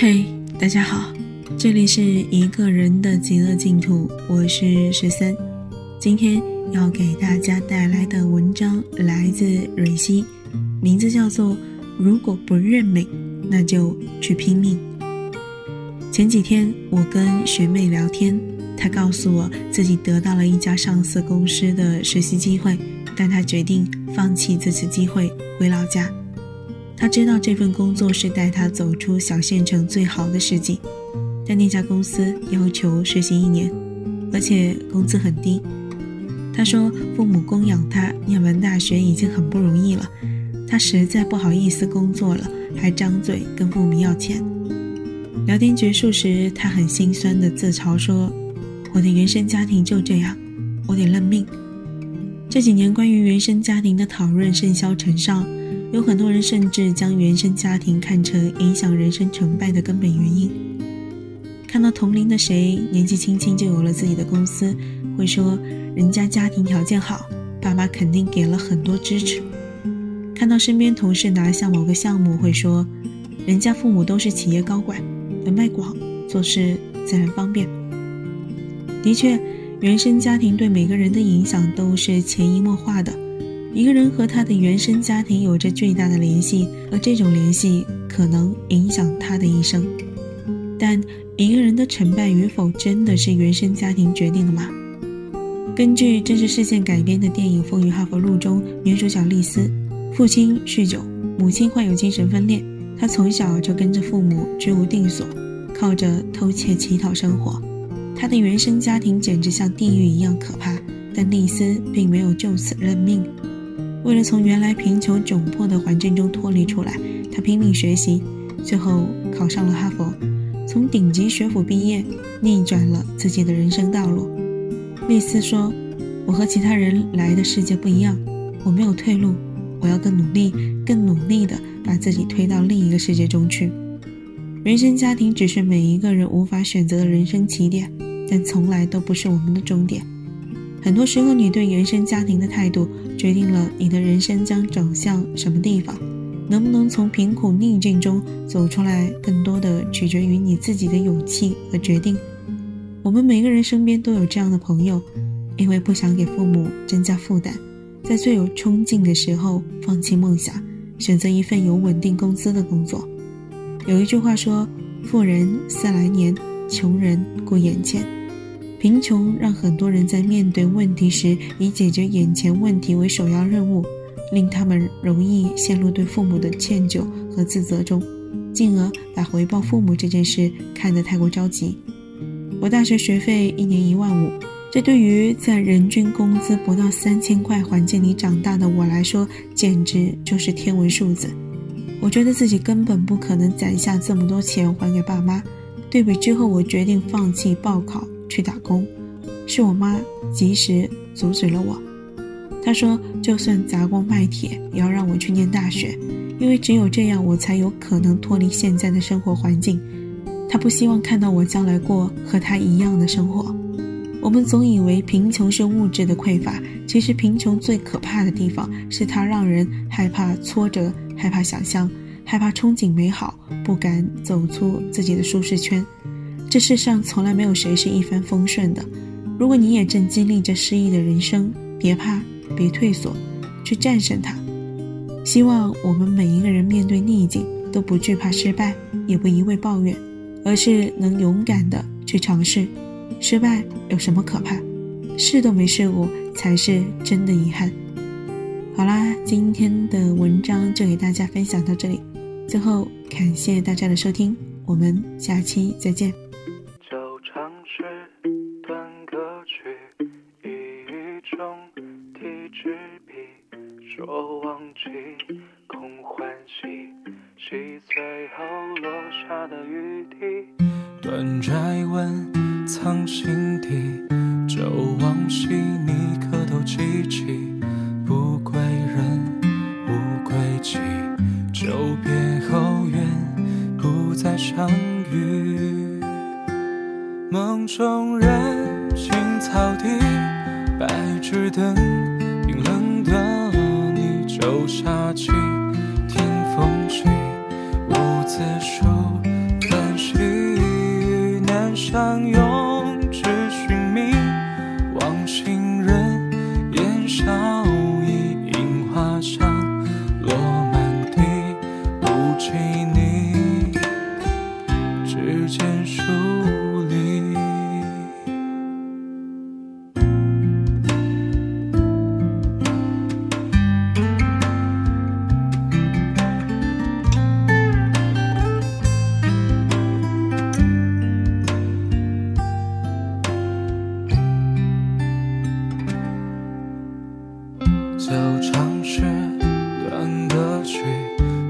嘿，大家好，这里是一个人的极乐净土，我是十三。今天要给大家带来的文章来自蕊希，名字叫做《如果不认命，那就去拼命》。前几天我跟学妹聊天，她告诉我自己得到了一家上市公司的实习机会，但她决定放弃这次机会，回老家。他知道这份工作是带他走出小县城最好的时机，但那家公司要求实习一年，而且工资很低。他说：“父母供养他念完大学已经很不容易了，他实在不好意思工作了，还张嘴跟父母要钱。”聊天结束时，他很心酸地自嘲说：“我的原生家庭就这样，我得认命。”这几年关于原生家庭的讨论甚嚣尘上。有很多人甚至将原生家庭看成影响人生成败的根本原因。看到同龄的谁年纪轻轻就有了自己的公司，会说人家家庭条件好，爸妈肯定给了很多支持。看到身边同事拿下某个项目，会说人家父母都是企业高管，人脉广，做事自然方便。的确，原生家庭对每个人的影响都是潜移默化的。一个人和他的原生家庭有着巨大的联系，而这种联系可能影响他的一生。但一个人的成败与否，真的是原生家庭决定的吗？根据真实事件改编的电影《风雨哈佛路》中，女主角丽丝，父亲酗酒，母亲患有精神分裂，她从小就跟着父母居无定所，靠着偷窃乞讨生活。她的原生家庭简直像地狱一样可怕，但丽丝并没有就此认命。为了从原来贫穷窘迫的环境中脱离出来，他拼命学习，最后考上了哈佛，从顶级学府毕业，逆转了自己的人生道路。丽丝说：“我和其他人来的世界不一样，我没有退路，我要更努力，更努力地把自己推到另一个世界中去。原生家庭只是每一个人无法选择的人生起点，但从来都不是我们的终点。”很多时候，你对原生家庭的态度，决定了你的人生将走向什么地方。能不能从贫苦逆境中走出来，更多的取决于你自己的勇气和决定。我们每个人身边都有这样的朋友，因为不想给父母增加负担，在最有冲劲的时候放弃梦想，选择一份有稳定工资的工作。有一句话说：“富人思来年，穷人顾眼前。”贫穷让很多人在面对问题时以解决眼前问题为首要任务，令他们容易陷入对父母的歉疚和自责中，进而把回报父母这件事看得太过着急。我大学学费一年一万五，这对于在人均工资不到三千块环境里长大的我来说，简直就是天文数字。我觉得自己根本不可能攒下这么多钱还给爸妈。对比之后，我决定放弃报考。去打工，是我妈及时阻止了我。她说：“就算砸锅卖铁，也要让我去念大学，因为只有这样，我才有可能脱离现在的生活环境。”她不希望看到我将来过和她一样的生活。我们总以为贫穷是物质的匮乏，其实贫穷最可怕的地方是它让人害怕挫折，害怕想象，害怕憧憬美好，不敢走出自己的舒适圈。这世上从来没有谁是一帆风顺的。如果你也正经历着失意的人生，别怕，别退缩，去战胜它。希望我们每一个人面对逆境都不惧怕失败，也不一味抱怨，而是能勇敢的去尝试。失败有什么可怕？试都没试过才是真的遗憾。好啦，今天的文章就给大家分享到这里。最后，感谢大家的收听，我们下期再见。空欢喜，惜最后落下的雨滴。断摘问藏心底，旧往昔你可都记起？不归人，无归期，久别后愿不再相遇。梦中走长时短歌曲，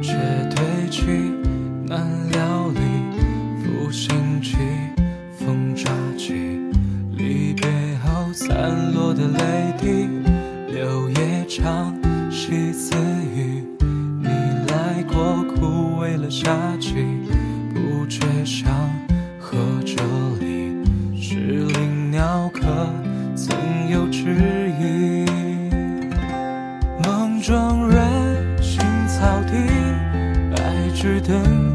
却堆积难料理。负心起风抓起，离别后散落的泪滴，柳叶长细自语。你来过，枯萎了夏季，不觉伤。是的。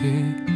去。